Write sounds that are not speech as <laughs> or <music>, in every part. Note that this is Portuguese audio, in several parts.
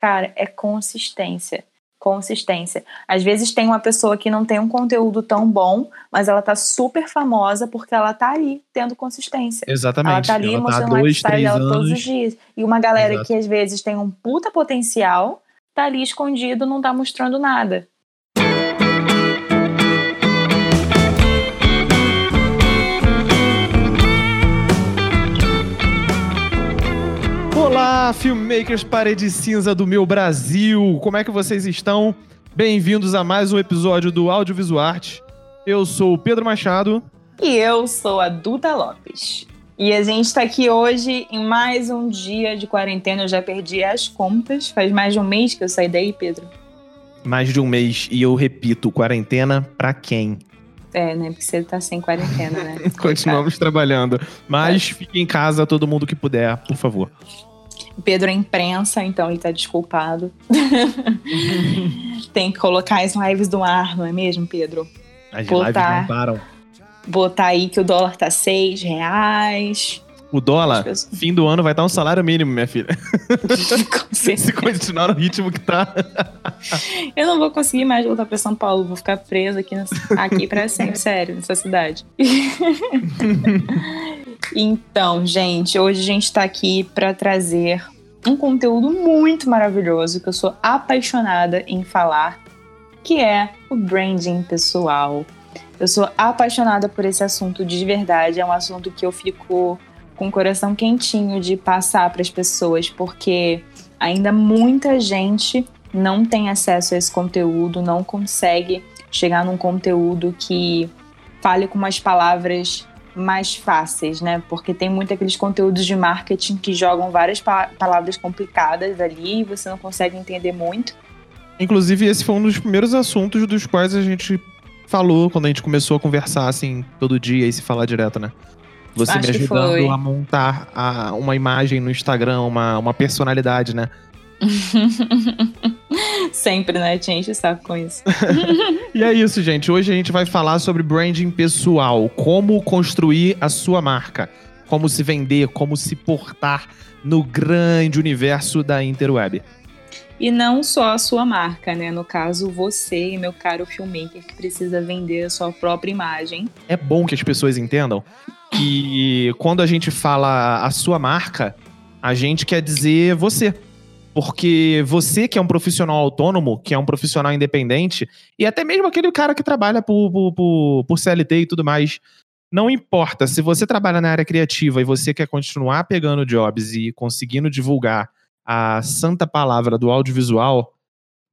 Cara, é consistência. Consistência. Às vezes tem uma pessoa que não tem um conteúdo tão bom, mas ela tá super famosa porque ela tá ali tendo consistência. Exatamente. Ela tá ali ela mostrando tá dois, lifestyle dela todos os anos. dias. E uma galera Exato. que às vezes tem um puta potencial, tá ali escondido, não tá mostrando nada. Olá, filmmakers parede cinza do meu Brasil! Como é que vocês estão? Bem-vindos a mais um episódio do Audiovisual Arte. Eu sou o Pedro Machado. E eu sou a Duda Lopes. E a gente tá aqui hoje em mais um dia de quarentena. Eu já perdi as contas. Faz mais de um mês que eu saí daí, Pedro. Mais de um mês e eu repito, quarentena pra quem? É, né? Porque você tá sem quarentena, né? <laughs> Continuamos trabalhando. Mas fique em casa todo mundo que puder, por favor. Pedro é imprensa, então ele tá desculpado. <laughs> Tem que colocar as lives do ar, não é mesmo, Pedro? As Pô, lives não param. Botar aí que o dólar tá seis reais. O dólar, As pessoas- fim do ano, vai estar um salário mínimo, minha filha. <laughs> Com certeza. Se continuar no ritmo que tá. Eu não vou conseguir mais voltar pra São Paulo. Vou ficar presa aqui, aqui pra sempre, sério, nessa cidade. <laughs> então, gente, hoje a gente tá aqui pra trazer um conteúdo muito maravilhoso que eu sou apaixonada em falar, que é o branding pessoal. Eu sou apaixonada por esse assunto de verdade, é um assunto que eu fico com o coração quentinho de passar para as pessoas, porque ainda muita gente não tem acesso a esse conteúdo, não consegue chegar num conteúdo que fale com umas palavras mais fáceis, né? Porque tem muito aqueles conteúdos de marketing que jogam várias pa- palavras complicadas ali e você não consegue entender muito. Inclusive, esse foi um dos primeiros assuntos dos quais a gente falou quando a gente começou a conversar, assim, todo dia e se falar direto, né? Você Acho me ajudando a montar a- uma imagem no Instagram, uma, uma personalidade, né? <laughs> Sempre, né? Te enche o saco com isso. <laughs> E é isso, gente. Hoje a gente vai falar sobre branding pessoal. Como construir a sua marca. Como se vender, como se portar no grande universo da interweb. E não só a sua marca, né? No caso, você, meu caro filmmaker, que precisa vender a sua própria imagem. É bom que as pessoas entendam que quando a gente fala a sua marca, a gente quer dizer você. Porque você que é um profissional autônomo, que é um profissional independente, e até mesmo aquele cara que trabalha por, por, por, CLT e tudo mais, não importa. Se você trabalha na área criativa e você quer continuar pegando jobs e conseguindo divulgar a santa palavra do audiovisual,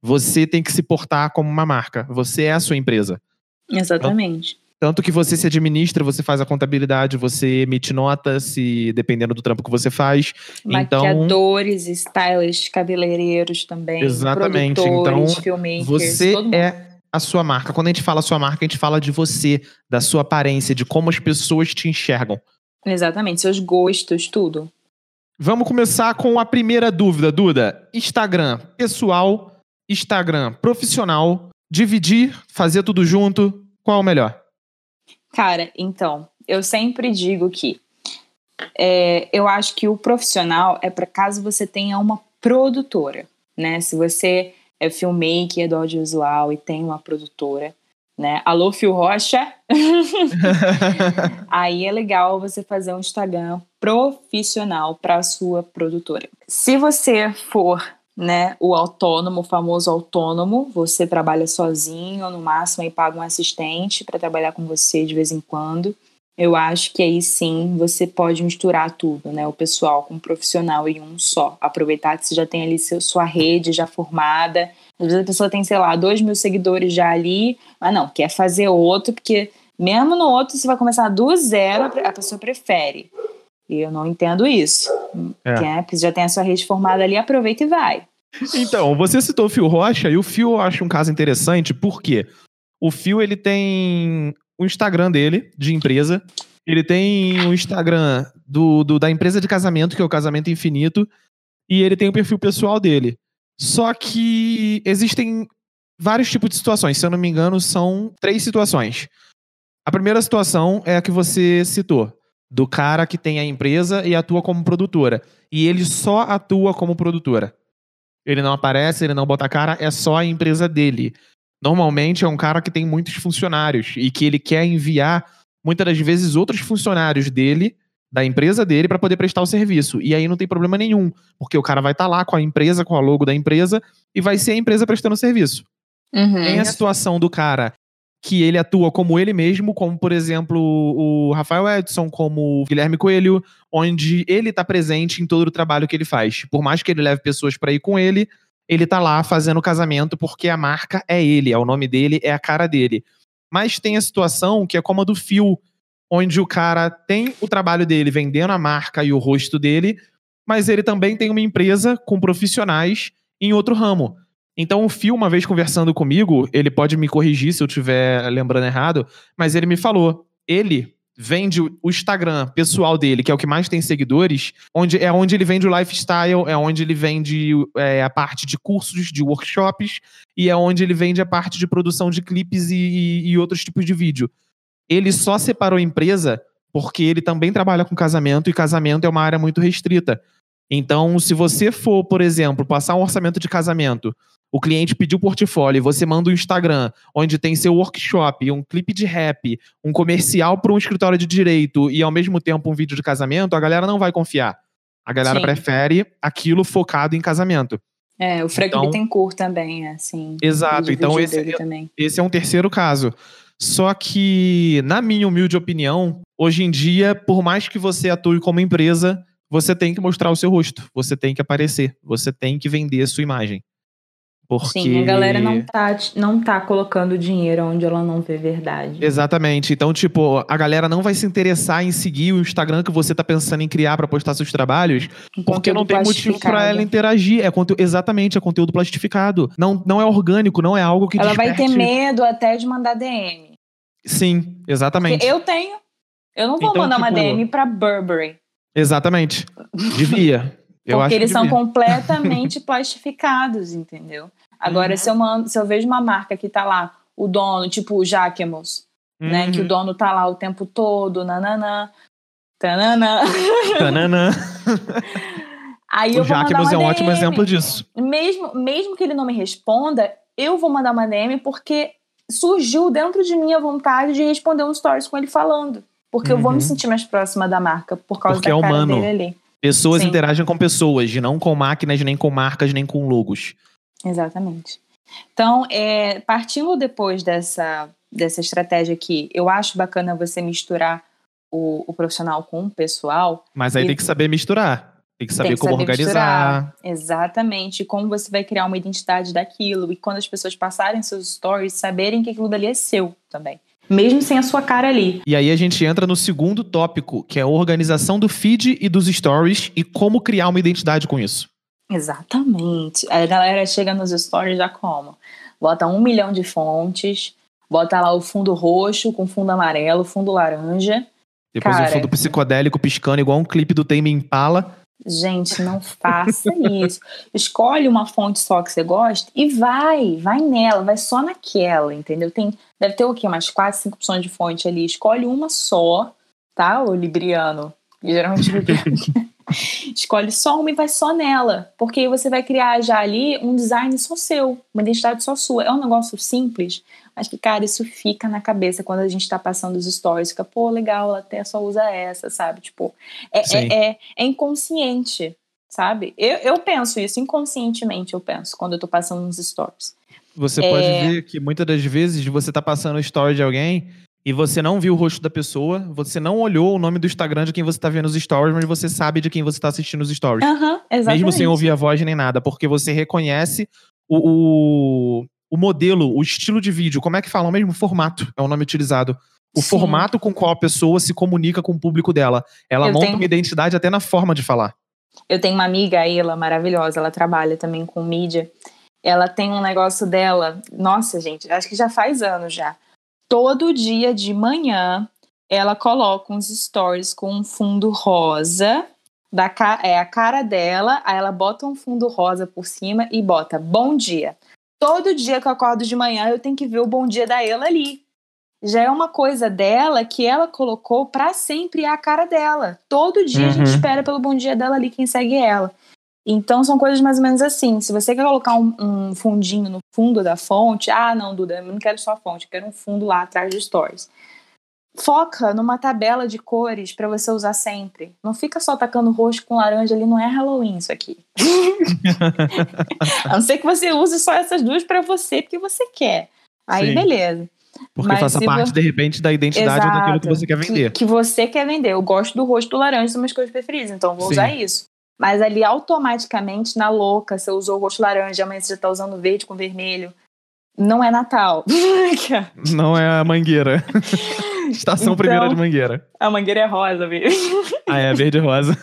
você tem que se portar como uma marca. Você é a sua empresa. Exatamente. Tanto que você se administra, você faz a contabilidade, você emite nota, se dependendo do trampo que você faz. Então, Maquiadores, stylists, cabeleireiros também. Exatamente. Então, você é a sua marca. Quando a gente fala a sua marca, a gente fala de você, da sua aparência, de como as pessoas te enxergam. Exatamente, seus gostos, tudo. Vamos começar com a primeira dúvida, Duda. Instagram pessoal, Instagram profissional, dividir, fazer tudo junto, qual é o melhor? Cara, então, eu sempre digo que é, eu acho que o profissional é para caso você tenha uma produtora, né? Se você é filmmaker do audiovisual e tem uma produtora, né? Alô, Fio Rocha? <laughs> Aí é legal você fazer um Instagram profissional para a sua produtora. Se você for, né, o autônomo, o famoso autônomo, você trabalha sozinho, no máximo aí paga um assistente para trabalhar com você de vez em quando. Eu acho que aí sim você pode misturar tudo, né? O pessoal com o profissional em um só. Aproveitar que você já tem ali seu, sua rede já formada. Às vezes a pessoa tem, sei lá, dois mil seguidores já ali, mas não, quer fazer outro, porque mesmo no outro você vai começar do zero, a pessoa prefere. E eu não entendo isso. É. Porque já tem a sua rede formada ali, aproveita e vai. Então, você citou o Fio Rocha e o Fio eu acho um caso interessante porque o Fio ele tem o Instagram dele de empresa, ele tem o Instagram do, do- da empresa de casamento que é o Casamento Infinito e ele tem o perfil pessoal dele. Só que existem vários tipos de situações. Se eu não me engano, são três situações. A primeira situação é a que você citou, do cara que tem a empresa e atua como produtora. E ele só atua como produtora. ele não aparece, ele não bota a cara, é só a empresa dele. Normalmente é um cara que tem muitos funcionários e que ele quer enviar muitas das vezes outros funcionários dele, da empresa dele, para poder prestar o serviço. E aí não tem problema nenhum, porque o cara vai estar tá lá com a empresa, com a logo da empresa e vai ser a empresa prestando o serviço. Uhum. Tem a situação do cara que ele atua como ele mesmo, como por exemplo o Rafael Edson, como o Guilherme Coelho, onde ele está presente em todo o trabalho que ele faz. Por mais que ele leve pessoas para ir com ele, ele tá lá fazendo o casamento porque a marca é ele, é o nome dele, é a cara dele. Mas tem a situação que é como a do Phil, onde o cara tem o trabalho dele vendendo a marca e o rosto dele, mas ele também tem uma empresa com profissionais em outro ramo. Então o Phil, uma vez conversando comigo, ele pode me corrigir se eu estiver lembrando errado, mas ele me falou, ele vende o Instagram pessoal dele, que é o que mais tem seguidores, onde é onde ele vende o lifestyle, é onde ele vende é, a parte de cursos, de workshops, e é onde ele vende a parte de produção de clipes e, e, e outros tipos de vídeo. Ele só separou a empresa porque ele também trabalha com casamento, e casamento é uma área muito restrita. Então, se você for, por exemplo, passar um orçamento de casamento o cliente pediu portfólio, você manda um Instagram onde tem seu workshop, um clipe de rap, um comercial para um escritório de direito e ao mesmo tempo um vídeo de casamento, a galera não vai confiar. A galera Sim. prefere aquilo focado em casamento. É, o Frank então, Bittencourt também, assim. Exato, então esse, é, esse é um terceiro caso. Só que, na minha humilde opinião, hoje em dia, por mais que você atue como empresa, você tem que mostrar o seu rosto, você tem que aparecer, você tem que vender a sua imagem. Porque... Sim, a galera não tá, não tá colocando dinheiro onde ela não vê verdade. Exatamente. Então, tipo, a galera não vai se interessar em seguir o Instagram que você tá pensando em criar para postar seus trabalhos, um porque não tem motivo para ela interagir. É conteúdo, exatamente, é conteúdo plastificado. Não, não é orgânico, não é algo que Ela desperte... vai ter medo até de mandar DM. Sim, exatamente. Porque eu tenho. Eu não vou então, mandar tipo... uma DM pra Burberry. Exatamente. Devia. <laughs> Eu Porque eles são completamente <laughs> plastificados, entendeu? Agora, uhum. se, eu mando, se eu vejo uma marca que tá lá, o dono, tipo o Jacquemus, uhum. né? Que o uhum. dono tá lá o tempo todo, nananã, tananã. Tananã. <laughs> Aí o eu vou Jacquemus é um DM. ótimo exemplo disso. Mesmo, mesmo que ele não me responda, eu vou mandar uma DM porque surgiu dentro de mim a vontade de responder um stories com ele falando. Porque uhum. eu vou me uhum. sentir mais próxima da marca por causa porque da é cara humano. dele ali. Pessoas Sim. interagem com pessoas, não com máquinas, nem com marcas, nem com logos. Exatamente. Então, é, partindo depois dessa, dessa estratégia aqui, eu acho bacana você misturar o, o profissional com o pessoal. Mas aí e... tem que saber misturar. Tem que saber tem que como saber organizar. Misturar. Exatamente. Como você vai criar uma identidade daquilo. E quando as pessoas passarem seus stories, saberem que aquilo dali é seu também mesmo sem a sua cara ali. E aí a gente entra no segundo tópico, que é a organização do feed e dos stories e como criar uma identidade com isso. Exatamente. A galera chega nos stories já como? Bota um milhão de fontes, bota lá o fundo roxo com fundo amarelo, fundo laranja. Depois Cara, o fundo psicodélico piscando igual um clipe do Tame Impala. Gente, não faça isso. Escolhe uma fonte só que você gosta e vai, vai nela, vai só naquela, entendeu? Tem, deve ter o quê? Umas quatro, cinco opções de fonte ali. Escolhe uma só, tá? O libriano. Geralmente <laughs> Escolhe só uma e vai só nela. Porque aí você vai criar já ali um design só seu, uma identidade só sua. É um negócio simples, mas que, cara, isso fica na cabeça quando a gente tá passando os stories. Fica, pô, legal, ela até só usa essa, sabe? Tipo, é, é, é, é, inconsciente, sabe? Eu, eu penso isso, inconscientemente eu penso, quando eu tô passando nos stories. Você é... pode ver que muitas das vezes você tá passando o story de alguém e você não viu o rosto da pessoa, você não olhou o nome do Instagram de quem você tá vendo os stories, mas você sabe de quem você tá assistindo os stories. Uhum, exatamente. Mesmo sem ouvir a voz nem nada, porque você reconhece o, o o modelo, o estilo de vídeo, como é que fala? O mesmo formato é o nome utilizado. O Sim. formato com qual a pessoa se comunica com o público dela. Ela eu monta tenho... uma identidade até na forma de falar. Eu tenho uma amiga, Ela, maravilhosa, ela trabalha também com mídia. Ela tem um negócio dela, nossa, gente, acho que já faz anos já. Todo dia de manhã, ela coloca uns stories com um fundo rosa, da é a cara dela, aí ela bota um fundo rosa por cima e bota bom dia. Todo dia que eu acordo de manhã, eu tenho que ver o bom dia da ela ali. Já é uma coisa dela que ela colocou para sempre a cara dela. Todo dia uhum. a gente uhum. espera pelo bom dia dela ali, quem segue ela. Então são coisas mais ou menos assim. Se você quer colocar um, um, fundinho no fundo da fonte, ah, não, Duda, eu não quero só a fonte, eu quero um fundo lá atrás do stories. Foca numa tabela de cores para você usar sempre. Não fica só tacando roxo com laranja ali, não é Halloween isso aqui. <laughs> <laughs> a não ser que você use só essas duas para você, porque você quer. Aí, Sim. beleza. Porque Mas faça parte, de repente, da identidade Exato, ou daquilo que você quer vender. Que, que, você quer vender. Eu gosto do rosto do laranja, são minhas cores preferidas, então vou Sim. usar isso. Mas ali, automaticamente, na louca, você usou o rosto laranja, amanhã você já tá usando verde com vermelho. Não é Natal. <laughs> Não é a mangueira. <laughs> Estação então, primeira de mangueira. A mangueira é rosa, viu? <laughs> Ah, é, verde e rosa.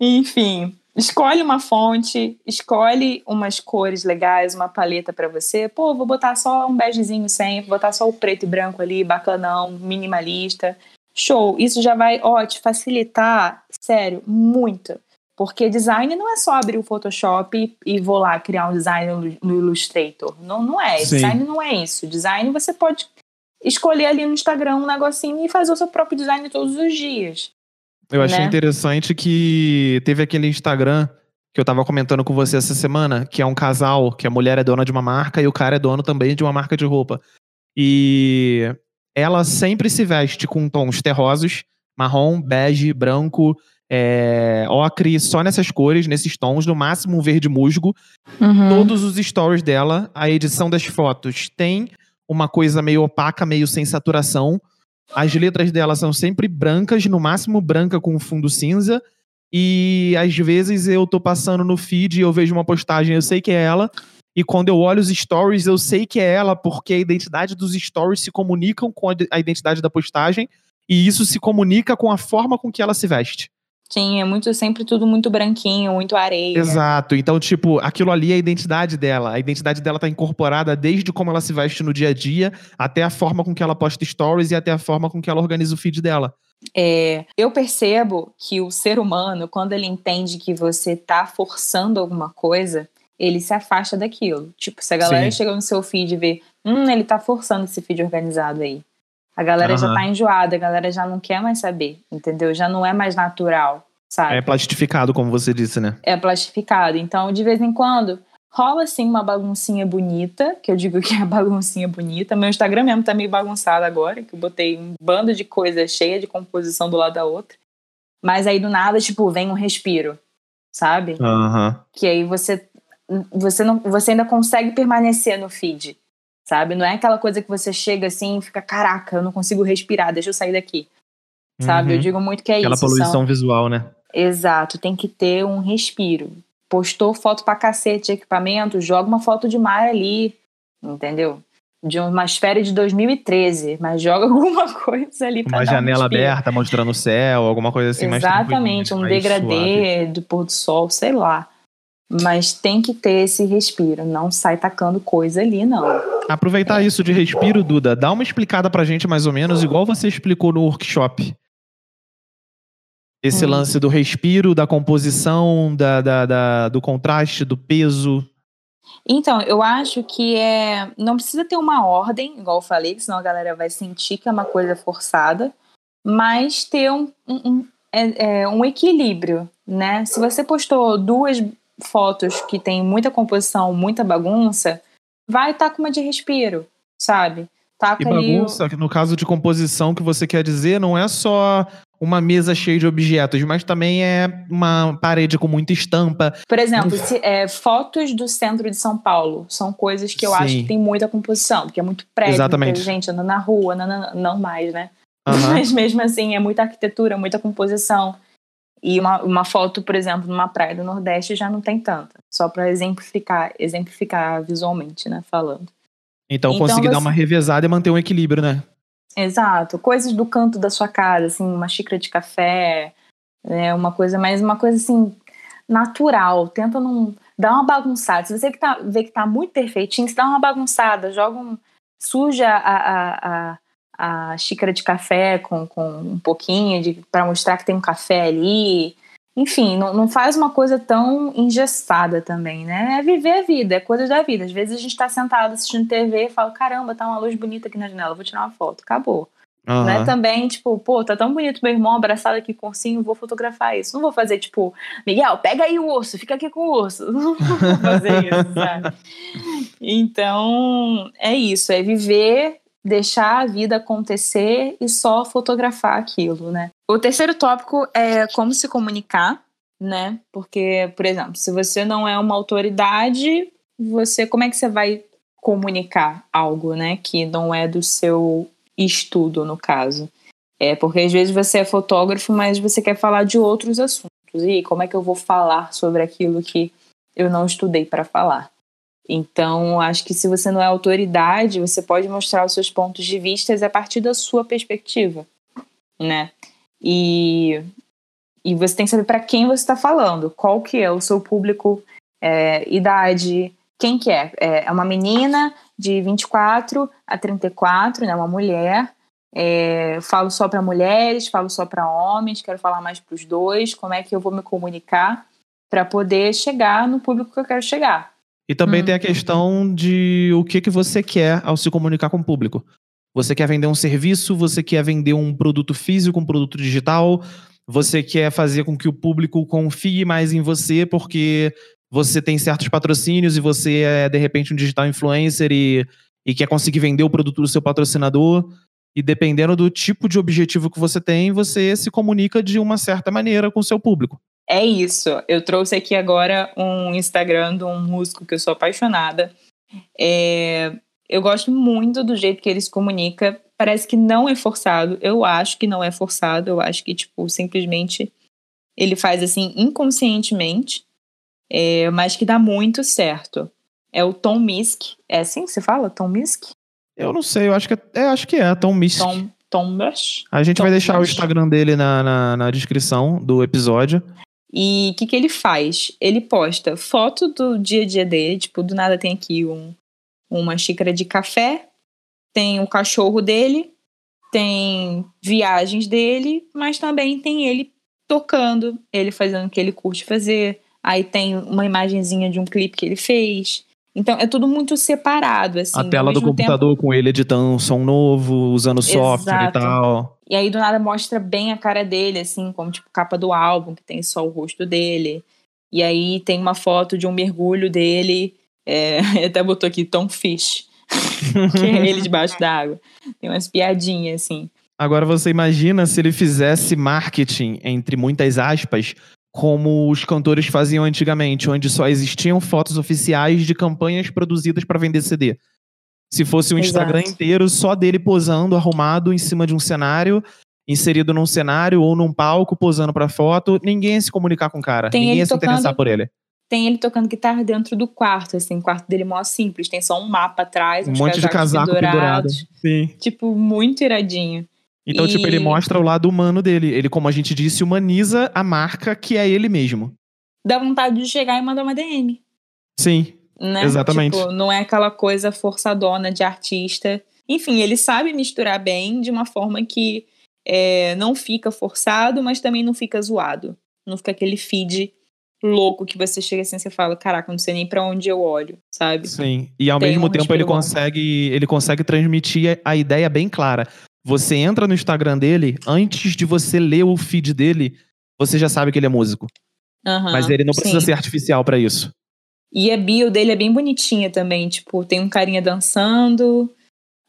Enfim, escolhe uma fonte, escolhe umas cores legais, uma paleta para você. Pô, vou botar só um begezinho sempre, vou botar só o preto e branco ali, bacanão, minimalista. Show, isso já vai, ó, te facilitar, sério, muito. Porque design não é só abrir o Photoshop e, e vou lá criar um design no, Illustrator. Não, não é. Sim. Design não é isso. Design você pode escolher ali no Instagram um negocinho e fazer o seu próprio design todos os dias. Eu achei né? interessante que teve aquele Instagram que eu tava comentando com você essa semana, que é um casal, que a mulher é dona de uma marca e o cara é dono também de uma marca de roupa. E ela sempre se veste com tons terrosos, marrom, bege, branco, é, ocre, só nessas cores, nesses tons, no máximo um verde musgo. Uhum. Todos os stories dela, a edição das fotos tem uma coisa meio opaca, meio sem saturação. As letras dela são sempre brancas, no máximo branca com fundo cinza. E às vezes eu tô passando no feed e eu vejo uma postagem, eu sei que é ela. E quando eu olho os stories, eu sei que é ela, porque a identidade dos stories se comunicam com a identidade da postagem. E isso se comunica com a forma com que ela se veste. Sim, é muito sempre tudo muito branquinho, muito areia. Exato. Então, tipo, aquilo ali é a identidade dela. A identidade dela tá incorporada desde como ela se veste no dia a dia, até a forma com que ela posta stories e até a forma com que ela organiza o feed dela. É, eu percebo que o ser humano, quando ele entende que você tá forçando alguma coisa, ele se afasta daquilo. Tipo, se a galera Sim. chega no seu feed e vê, hum, ele tá forçando esse feed organizado aí. A galera uhum. já tá enjoada, a galera já não quer mais saber, entendeu? Já não é mais natural, sabe? É plastificado, como você disse, né? É plastificado. Então, de vez em quando, rola assim uma baguncinha bonita, que eu digo que é baguncinha bonita. Meu Instagram mesmo tá meio bagunçado agora, que eu botei um bando de coisa cheia de composição do lado da outra. Mas aí do nada, tipo, vem um respiro, sabe? Uhum. Que aí você você não você ainda consegue permanecer no feed sabe? Não é aquela coisa que você chega assim e fica, caraca, eu não consigo respirar, deixa eu sair daqui. Sabe? Uhum. Eu digo muito que é aquela isso. Aquela poluição são... visual, né? Exato, tem que ter um respiro. Postou foto pra cacete de equipamento, joga uma foto de mar ali, entendeu? De umas férias de 2013, mas joga <laughs> alguma coisa ali pra Uma janela um aberta mostrando o céu, alguma coisa assim Exatamente, mais um degradê suave. do pôr do sol, sei lá. Mas tem que ter esse respiro, não sai tacando coisa ali, não. Aproveitar isso de respiro, Duda, dá uma explicada pra gente mais ou menos, igual você explicou no workshop. Esse hum. lance do respiro, da composição, da, da, da, do contraste, do peso. Então, eu acho que é. Não precisa ter uma ordem, igual eu falei, senão a galera vai sentir que é uma coisa forçada, mas ter um, um, um, é, é, um equilíbrio, né? Se você postou duas fotos que tem muita composição, muita bagunça, vai estar tá com uma de respiro, sabe? Taca e bagunça, o... no caso de composição que você quer dizer, não é só uma mesa cheia de objetos, mas também é uma parede com muita estampa. Por exemplo, se, é, fotos do centro de São Paulo são coisas que eu Sim. acho que tem muita composição, porque é muito prédio, Exatamente. muita gente andando na rua, não, não, não mais, né? Uhum. <laughs> Mas mesmo assim, é muita arquitetura, muita composição. E uma, uma foto, por exemplo, numa praia do Nordeste já não tem tanta. Só para exemplificar, exemplificar visualmente, né? Falando. Então, então conseguir você... dar uma revezada e manter um equilíbrio, né? Exato. Coisas do canto da sua casa, assim, uma xícara de café, né? Uma coisa mais, uma coisa assim, natural. Tenta não dar uma bagunçada. Se você que tá, vê que tá muito perfeitinho, você dá uma bagunçada, joga um. suja a, a, a a xícara de café com, com um pouquinho para mostrar que tem um café ali. Enfim, não, não faz uma coisa tão engessada também, né? É viver a vida, é coisas da vida. Às vezes a gente está sentado assistindo TV e fala: caramba, tá uma luz bonita aqui na janela, vou tirar uma foto. Acabou. Uhum. Não é também, tipo, pô, tá tão bonito meu irmão abraçado aqui com o ursinho, vou fotografar isso. Não vou fazer, tipo, Miguel, pega aí o urso, fica aqui com o urso. <laughs> Não vou fazer isso, sabe? <laughs> Então, é isso, é viver, deixar a vida acontecer e só fotografar aquilo, né? O terceiro tópico é como se comunicar, né? Porque, por exemplo, se você não é uma autoridade, você como é que você vai comunicar algo, né, que não é do seu estudo, no caso. É porque às vezes você é fotógrafo, mas você quer falar de outros assuntos. E como é que eu vou falar sobre aquilo que eu não estudei para falar? Então, acho que se você não é autoridade, você pode mostrar os seus pontos de vista a partir da sua perspectiva, né? E, e você tem que saber para quem você está falando, qual que é o seu público, é, idade, quem que é? É uma menina de 24 a 34, né, uma mulher. É, falo só para mulheres, falo só para homens, quero falar mais para os dois. Como é que eu vou me comunicar para poder chegar no público que eu quero chegar? E também hum. tem a questão de o que, que você quer ao se comunicar com o público. Você quer vender um serviço, você quer vender um produto físico, um produto digital, você quer fazer com que o público confie mais em você porque você tem certos patrocínios e você é, de repente, um digital influencer e, e quer conseguir vender o produto do seu patrocinador. E dependendo do tipo de objetivo que você tem, você se comunica de uma certa maneira com o seu público. É isso. Eu trouxe aqui agora um Instagram de um músico que eu sou apaixonada. É... Eu gosto muito do jeito que ele se comunica. Parece que não é forçado. Eu acho que não é forçado. Eu acho que, tipo, simplesmente ele faz assim inconscientemente é, mas que dá muito certo. É o Tom Misk. É assim que se fala? Tom Misk? Eu não sei, eu acho que é, é acho que é Tom Misk. Tom, Tom Bush? A gente Tom vai deixar Bush. o Instagram dele na, na, na descrição do episódio. E o que, que ele faz? Ele posta foto do dia a dia dele, tipo, do nada tem aqui um, uma xícara de café, tem o cachorro dele, tem viagens dele, mas também tem ele tocando, ele fazendo o que ele curte fazer, Aí tem uma imagenzinha de um clipe que ele fez. Então é tudo muito separado, assim. A tela do computador tempo... com ele editando um som novo, usando software e tal. E aí do nada mostra bem a cara dele, assim, como tipo capa do álbum, que tem só o rosto dele. E aí tem uma foto de um mergulho dele. É, <laughs> até botou aqui Tom Fish. <laughs> que é ele debaixo d'água. Tem umas piadinhas, assim. Agora você imagina se ele fizesse marketing, entre muitas aspas, como os cantores faziam antigamente, onde só existiam fotos oficiais de campanhas produzidas para vender CD. Se fosse um Instagram inteiro só dele posando, arrumado em cima de um cenário, inserido num cenário ou num palco, posando para foto, ninguém ia se comunicar com o cara. Tem ninguém ia se tocando, interessar por ele. Tem ele tocando guitarra dentro do quarto, assim, o quarto dele é mó simples, tem só um mapa atrás, um monte de casaco pendurado. Sim. Tipo, muito iradinho. Então, e... tipo, ele mostra o lado humano dele. Ele, como a gente disse, humaniza a marca que é ele mesmo. Dá vontade de chegar e mandar uma DM. Sim. Né? Exatamente. Tipo, não é aquela coisa forçadona de artista. Enfim, ele sabe misturar bem de uma forma que é, não fica forçado, mas também não fica zoado. Não fica aquele feed louco que você chega assim e você fala, caraca, não sei nem para onde eu olho, sabe? Sim. E ao Tem mesmo tempo ele consegue, ele consegue transmitir a ideia bem clara. Você entra no Instagram dele, antes de você ler o feed dele, você já sabe que ele é músico. Uhum, Mas ele não precisa sim. ser artificial para isso. E a bio dele é bem bonitinha também. Tipo, tem um carinha dançando.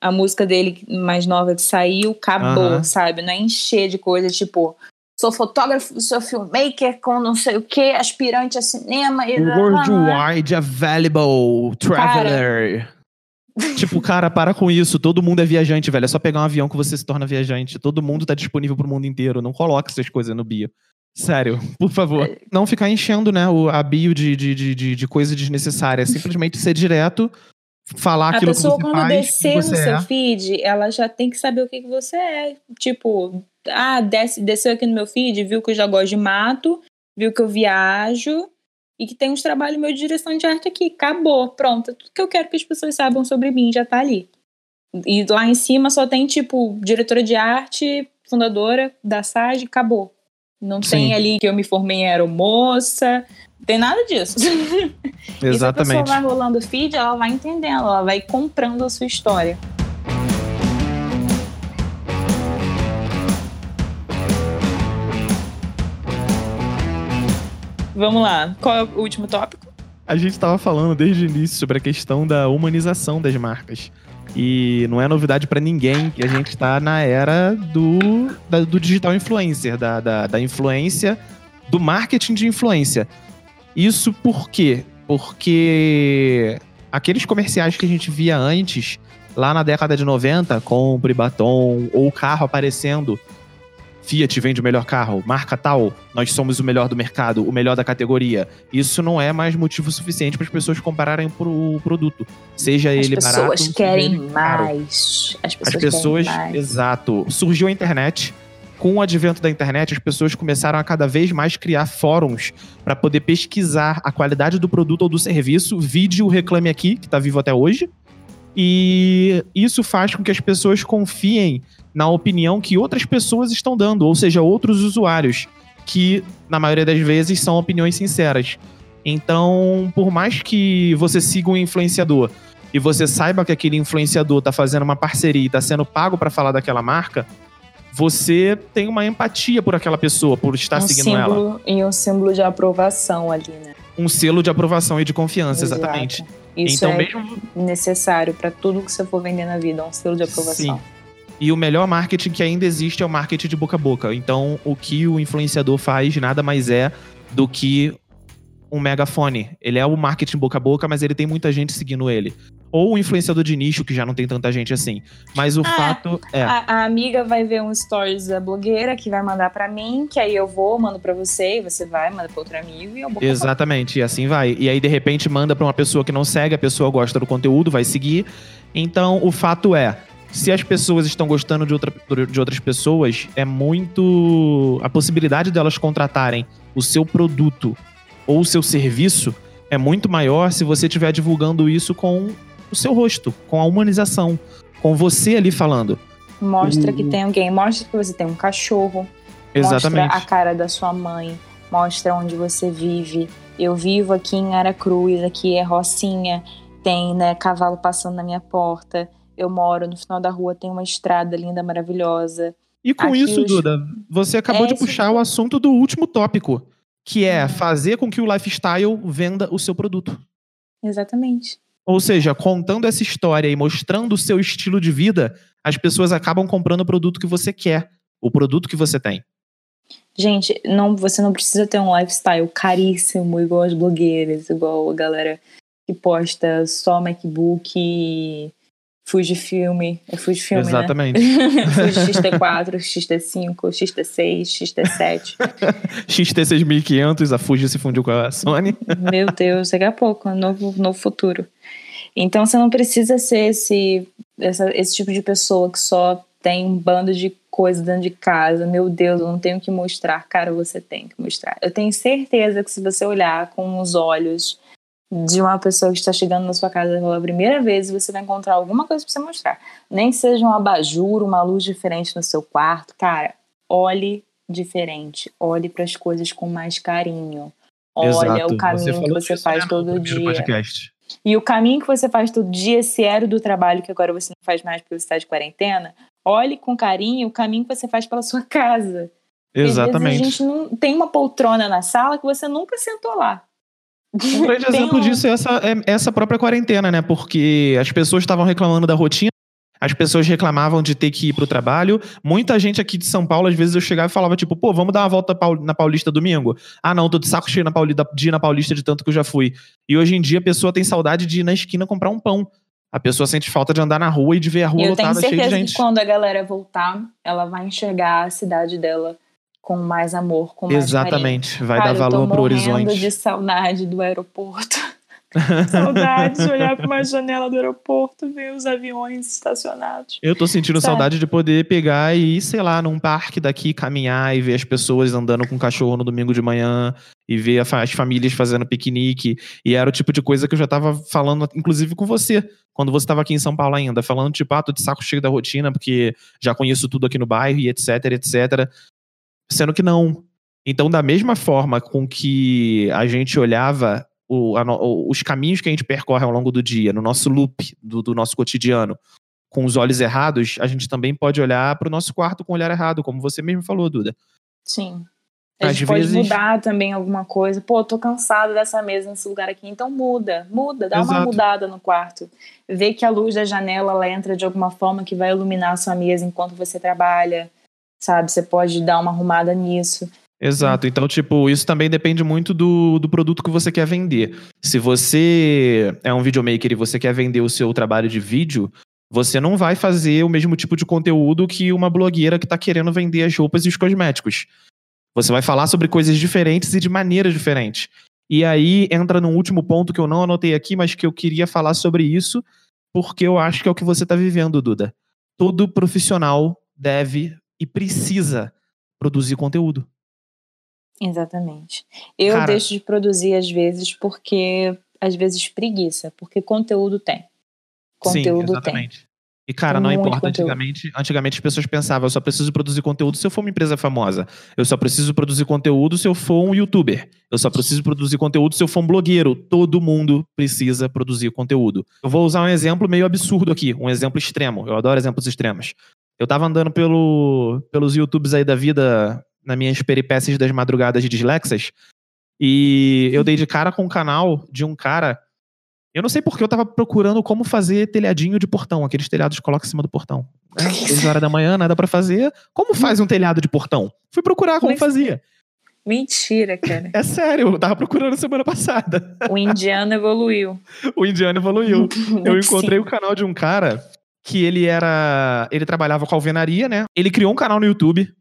A música dele mais nova que saiu, acabou, uhum. sabe? Não é encher de coisa, tipo, sou fotógrafo, sou filmmaker com não sei o que, aspirante a cinema. E... Worldwide Available Traveler. Cara, tipo, cara, para com isso. Todo mundo é viajante, velho. É só pegar um avião que você se torna viajante. Todo mundo tá disponível pro mundo inteiro. Não coloca essas coisas no bio. Sério, <laughs> por favor. É. Não ficar enchendo, né, a bio de, de, de, de coisa desnecessária. Simplesmente ser direto, falar a aquilo que você faz. A pessoa, quando descer no seu é. feed, ela já tem que saber o que, que você é. Tipo, ah, desce, desceu aqui no meu feed, viu que eu já gosto de mato, viu que eu viajo e que tem uns trabalhos meu de direção de arte aqui. Acabou, pronto. Tudo que eu quero que as pessoas saibam sobre mim já tá ali. E lá em cima só tem, tipo, diretora de arte, fundadora da SAG, acabou. Não Sim. tem ali que eu me formei em aeromoça, não tem nada disso. Exatamente. e se a pessoa vai rolando o feed, ela vai entendendo, ela vai comprando a sua história. Vamos lá. Qual é o último tópico? A gente estava falando desde o início sobre a questão da humanização das marcas. E não é novidade para ninguém que a gente está na era do, da, do digital influencer, da, da, da influência, do marketing de influência. Isso por quê? Porque aqueles comerciais que a gente via antes, lá na década de 90, compre batom ou carro aparecendo Fiat vende o melhor carro, marca tal, nós somos o melhor do mercado, o melhor da categoria. Isso não é mais motivo suficiente para as pessoas compararem o produto. Seja as ele barato. As pessoas querem mais. As pessoas, as pessoas querem mais. exato. Surgiu a internet. Com o advento da internet, as pessoas começaram a cada vez mais criar fóruns para poder pesquisar a qualidade do produto ou do serviço. Vídeo Reclame Aqui, que está vivo até hoje. E isso faz com que as pessoas confiem na opinião que outras pessoas estão dando, ou seja, outros usuários, que na maioria das vezes são opiniões sinceras. Então, por mais que você siga um influenciador e você saiba que aquele influenciador está fazendo uma parceria e está sendo pago para falar daquela marca, você tem uma empatia por aquela pessoa, por estar um seguindo símbolo, ela. E um símbolo de aprovação ali, né? Um selo de aprovação e de confiança, Exato. exatamente. Isso então, é mesmo... necessário para tudo que você for vender na vida, um selo de aprovação. Sim. E o melhor marketing que ainda existe é o marketing de boca a boca. Então, o que o influenciador faz nada mais é do que um megafone. Ele é o marketing boca a boca, mas ele tem muita gente seguindo ele. Ou um influenciador de nicho, que já não tem tanta gente assim. Mas o Ah, fato é. A, a amiga vai ver um stories da blogueira que vai mandar para mim, que aí eu vou, mando para você, e você vai, manda para outro amigo e eu vou Exatamente, e assim vai. E aí, de repente, manda pra uma pessoa que não segue, a pessoa gosta do conteúdo, vai seguir. Então, o fato é, se as pessoas estão gostando de, outra, de outras pessoas, é muito. A possibilidade delas contratarem o seu produto ou o seu serviço é muito maior se você estiver divulgando isso com o seu rosto, com a humanização, com você ali falando. Mostra que tem alguém, mostra que você tem um cachorro, Exatamente. mostra a cara da sua mãe, mostra onde você vive. Eu vivo aqui em Aracruz, aqui é Rocinha, tem né, cavalo passando na minha porta. Eu moro no final da rua, tem uma estrada linda, maravilhosa. E com Aqui isso, os- Duda, você acabou É de esse- puxar o assunto do último tópico, que é Uhum. fazer com que o lifestyle venda o seu produto. Exatamente. Ou seja, contando essa história e mostrando o seu estilo de vida, as pessoas acabam comprando o produto que você quer, o produto que você tem. Gente, não, você não precisa ter um lifestyle caríssimo, igual as blogueiras, igual a galera que posta só MacBook e Fujifilm. É Fujifilm, Exatamente. né? <laughs> Fuji XT4, XT5, XT6, XT7. XT6500, a Fuji se fundiu com a Sony. Meu Deus, daqui a pouco, um novo, novo futuro. Então você não precisa ser esse, essa- esse tipo de pessoa que só tem um bando de coisa dentro de casa. Meu Deus, eu não tenho que mostrar. Cara, você tem que mostrar. Eu tenho certeza que se você olhar com os olhos de uma pessoa que está chegando na sua casa pela primeira vez, você vai encontrar alguma coisa para você mostrar. Nem que seja um abajur, uma luz diferente no seu quarto. Cara, olhe diferente. Olhe para as coisas com mais carinho. Olha Exato. o caminho que falou você faz né, todo dia. podcast. E o caminho que você faz todo dia, se era do trabalho que agora você não faz mais porque você está de quarentena, olhe com carinho o caminho que você faz pela sua <laughs> casa. Porque Às vezes a Exatamente. gente não tem uma poltrona na sala que você nunca sentou lá. Um grande <laughs> exemplo disso é essa, é essa própria quarentena, né? Porque as pessoas estavam reclamando da rotina, as pessoas reclamavam de ter que ir pro trabalho. Muita gente aqui de São Paulo, às vezes eu chegava e falava, tipo, pô, vamos dar uma volta na Paulista domingo? Ah, não, tô de saco cheio na Paulista, de ir na Paulista de tanto que eu já fui. E hoje em dia a pessoa tem saudade de ir na esquina comprar um pão. A pessoa sente falta de andar na rua e de ver a rua eu tenho lotada cheia de certeza gente. que quando a galera voltar, ela vai enxergar a cidade dela com mais amor, com mais carinho. Exatamente, vai Cara, dar valor eu tô pro horizonte. de saudade do aeroporto. <laughs> saudade de olhar para uma janela do aeroporto ver os aviões estacionados. Eu tô sentindo Sério. saudade de poder pegar e ir, sei lá, num parque daqui, caminhar e ver as pessoas andando com cachorro no domingo de manhã e ver as famílias fazendo piquenique. E era o tipo de coisa que eu já tava falando, inclusive com você, quando você tava aqui em São Paulo ainda, falando, tipo, ah, tô de saco cheio da rotina, porque já conheço tudo aqui no bairro e etc, etc. Sendo que não. Então, da mesma forma com que a gente olhava o- a os caminhos que a gente percorre ao longo do dia, no nosso loop do- do nosso cotidiano, com os olhos errados, a gente também pode olhar para o nosso quarto com o olhar errado, como você mesmo falou, Duda. Sim. A Às gente pode vezes- mudar também alguma coisa. Pô, tô cansado dessa mesa nesse lugar aqui. Então muda, muda, dá uma Exato. mudada no quarto. Vê que a luz da janela ela entra de alguma forma que vai iluminar a sua mesa enquanto você trabalha. Sabe? Você pode dar uma arrumada nisso. Exato. Então, tipo, isso também depende muito do, do produto que você quer vender. Se você é um videomaker e você quer vender o seu trabalho de vídeo, você não vai fazer o mesmo tipo de conteúdo que uma blogueira que tá querendo vender as roupas e os cosméticos. Você vai falar sobre coisas diferentes e de maneiras diferentes. E aí entra num último ponto que eu não anotei aqui, mas que eu queria falar sobre isso, porque eu acho que é o que você tá vivendo, Duda. Todo profissional deve e precisa produzir conteúdo. Exatamente. Eu Cara- deixo de produzir às vezes porque, às vezes, preguiça, porque conteúdo tem. Conteúdo Sim, tem. E, cara, não muito importa. conteúdo. Antigamente, antigamente as pessoas pensavam, eu só preciso produzir conteúdo se eu for uma empresa famosa. Eu só preciso produzir conteúdo se eu for um youtuber. Eu só preciso produzir conteúdo se eu for um blogueiro. Todo mundo precisa produzir conteúdo. Eu vou usar um exemplo meio absurdo aqui, um exemplo extremo. Eu adoro exemplos extremos. Eu tava andando pelo, pelos YouTubes aí da vida, nas minhas peripécias das madrugadas de dislexas, e eu dei de cara com um canal de um cara eu não sei porque eu tava procurando como fazer telhadinho de portão, aqueles telhados que coloca em cima do portão. <laughs> Né? 10 horas da manhã, nada pra fazer. Como faz um telhado de portão? Fui procurar como Mas- fazia. Mentira, cara. <laughs> É sério, eu tava procurando semana passada. o indiano evoluiu. <laughs> O indiano evoluiu. Eu encontrei o canal de um cara que ele era. Ele trabalhava com alvenaria, né? Ele criou um canal no YouTube.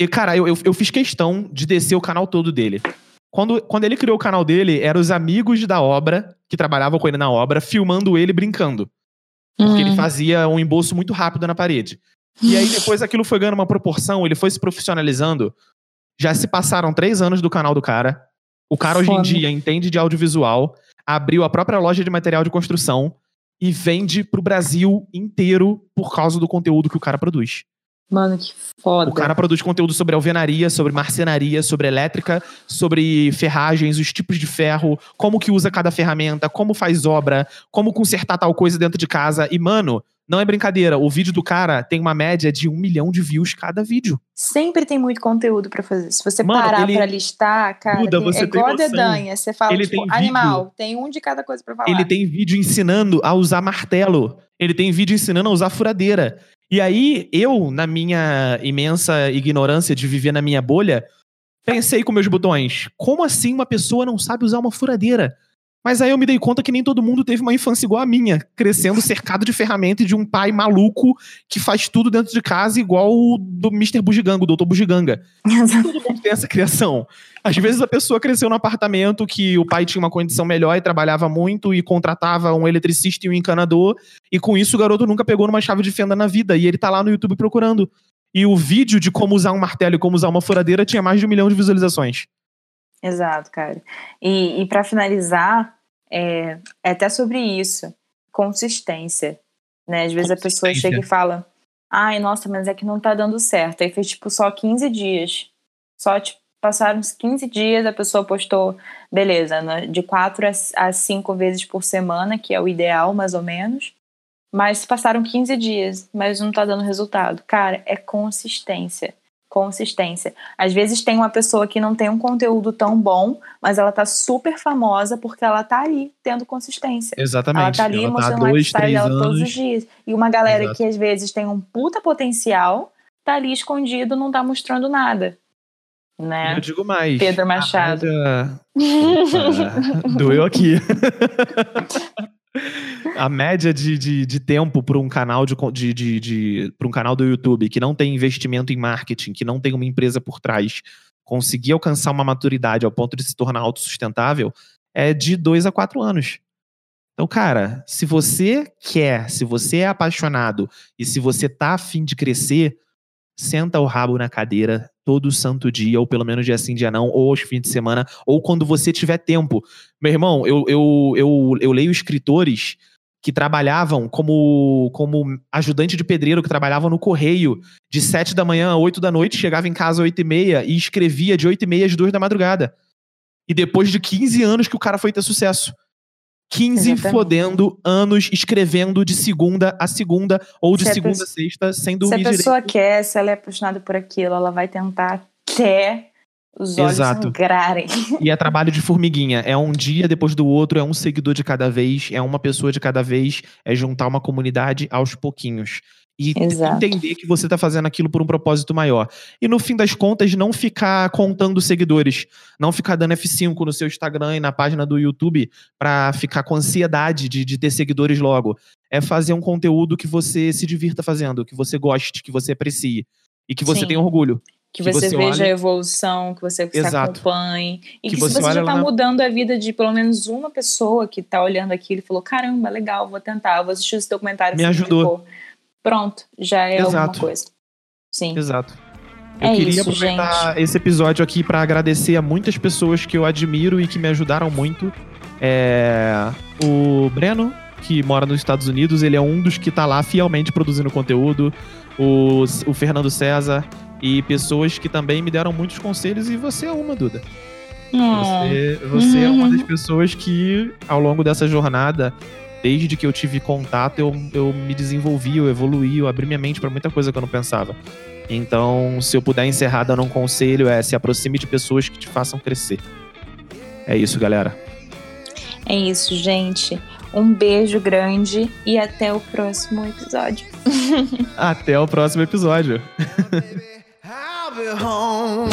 E, cara, eu, eu, eu fiz questão de descer o canal todo dele. Quando, quando ele criou o canal dele, eram os amigos da obra, que trabalhavam com ele na obra, filmando ele brincando. Porque ele Hum. fazia um embolso muito rápido na parede. E aí depois aquilo foi ganhando uma proporção, ele foi se profissionalizando. Já se passaram três anos do canal do cara. O cara hoje em dia entende de audiovisual, abriu a própria loja de material de construção e vende pro Brasil inteiro por causa do conteúdo que o cara produz. Mano, que foda. O cara produz conteúdo sobre alvenaria, sobre marcenaria, sobre elétrica, sobre ferragens, os tipos de ferro, como que usa cada ferramenta, como faz obra, como consertar tal coisa dentro de casa. E, mano, não é brincadeira. O vídeo do cara tem uma média de um milhão de views cada vídeo. Sempre tem muito conteúdo pra fazer. Se você Mano, parar pra listar, cara, tem- você é igual a dedanha. Você fala, Ele tipo, tem vídeo- animal, tem um de cada coisa pra falar. Ele tem vídeo ensinando a usar martelo. Ele tem vídeo ensinando a usar furadeira. E aí, eu, na minha imensa ignorância de viver na minha bolha, pensei com meus botões: como assim uma pessoa não sabe usar uma furadeira? Mas aí eu me dei conta que nem todo mundo teve uma infância igual a minha, crescendo cercado de ferramenta e de um pai maluco que faz tudo dentro de casa, igual o do Mr. Bugiganga, o Dr. Bugiganga todo mundo tem essa criação. Às vezes a pessoa cresceu num apartamento que o pai tinha uma condição melhor e trabalhava muito e contratava um eletricista e um encanador, e com isso o garoto nunca pegou numa chave de fenda na vida, e ele tá lá no YouTube procurando. E o vídeo de como usar um martelo e como usar uma furadeira tinha mais de um milhão de visualizações. Exato, cara. E, e para finalizar, é, é até sobre isso, consistência. Né? Às vezes a pessoa chega e fala, ai, nossa, mas é que não tá dando certo. Aí fez, tipo, só 15 dias. Só, tipo, passaram uns 15 dias, a pessoa postou, beleza, né, de 4 a 5 vezes por semana, que é o ideal, mais ou menos. Mas passaram 15 dias, mas não tá dando resultado. Cara, é consistência. Consistência. Às vezes tem uma pessoa que não tem um conteúdo tão bom, mas ela tá super famosa porque ela tá ali tendo consistência. Exatamente. Ela tá ali Ela mostrando o dois, lifestyle dela todos os anos. dias. E uma galera Exato. que às vezes tem um puta potencial, tá ali escondido, não tá mostrando nada. Né? Eu digo mais. Pedro Machado. Opa, <laughs> doeu aqui. <laughs> A média de, de, de tempo para um canal de, de, de, de para um canal do YouTube que não tem investimento em marketing, que não tem uma empresa por trás, conseguir alcançar uma maturidade ao ponto de se tornar autossustentável é de dois a quatro anos. Então, cara, se você quer, se você é apaixonado e se você tá afim de crescer, senta o rabo na cadeira todo santo dia, ou pelo menos dia sim, dia não, ou aos fins de semana, ou quando você tiver tempo. Meu irmão, eu, eu, eu, eu leio escritores que trabalhavam como, como ajudante de pedreiro, que trabalhavam no correio de sete da manhã a oito da noite, chegava em casa às oito e meia e escrevia de oito e meia às duas da madrugada. E depois de 15 anos que o cara foi ter sucesso. 15 Exatamente. fodendo anos escrevendo de segunda a segunda, ou de Se a segunda a pessoa- sexta, sem Se dormir a direito. pessoa quer, se ela é apaixonada por aquilo, ela vai tentar até os olhos Exato. sangrarem. <laughs> E é trabalho de formiguinha. É um dia depois do outro, é um seguidor de cada vez, é uma pessoa de cada vez, é juntar uma comunidade aos pouquinhos. E Exato. entender que você tá fazendo aquilo por um propósito maior. E no fim das contas, não ficar contando seguidores. Não ficar dando F5 no seu Instagram e na página do YouTube pra ficar com ansiedade de, de ter seguidores logo. É fazer um conteúdo que você se divirta fazendo, que você goste, que você aprecie. E que você Sim. tenha orgulho. Que Que você, você veja olhe- a evolução, que você se acompanhe. E Que que, você se você já tá na- mudando a vida de pelo menos uma pessoa que tá olhando aquilo e falou: caramba, legal, vou tentar, vou assistir esse documentário. Me ajudou. indicou." Pronto, já é alguma Exato. coisa. Sim. Exato. Eu É queria isso, aproveitar esse episódio aqui pra agradecer a muitas pessoas que eu admiro e que me ajudaram muito. É, o Breno, que mora nos Estados Unidos, ele é um dos que tá lá fielmente produzindo conteúdo. O, o Fernando César e pessoas que também me deram muitos conselhos e você é uma, Duda. Hum. Você, você é uma Uhum. das pessoas que, ao longo dessa jornada, desde que eu tive contato, eu, eu me desenvolvi, eu evoluí, eu abri minha mente pra muita coisa que eu não pensava. Então, se eu puder encerrar dando um conselho, é se aproxime de pessoas que te façam crescer. É isso, galera. É isso, gente. Um beijo grande e até o próximo episódio. <laughs> Até o próximo episódio. <laughs> I'll be home.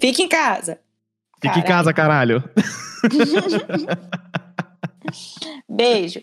Fique em casa. Fique em casa, caralho. <laughs> <laughs> Beijo.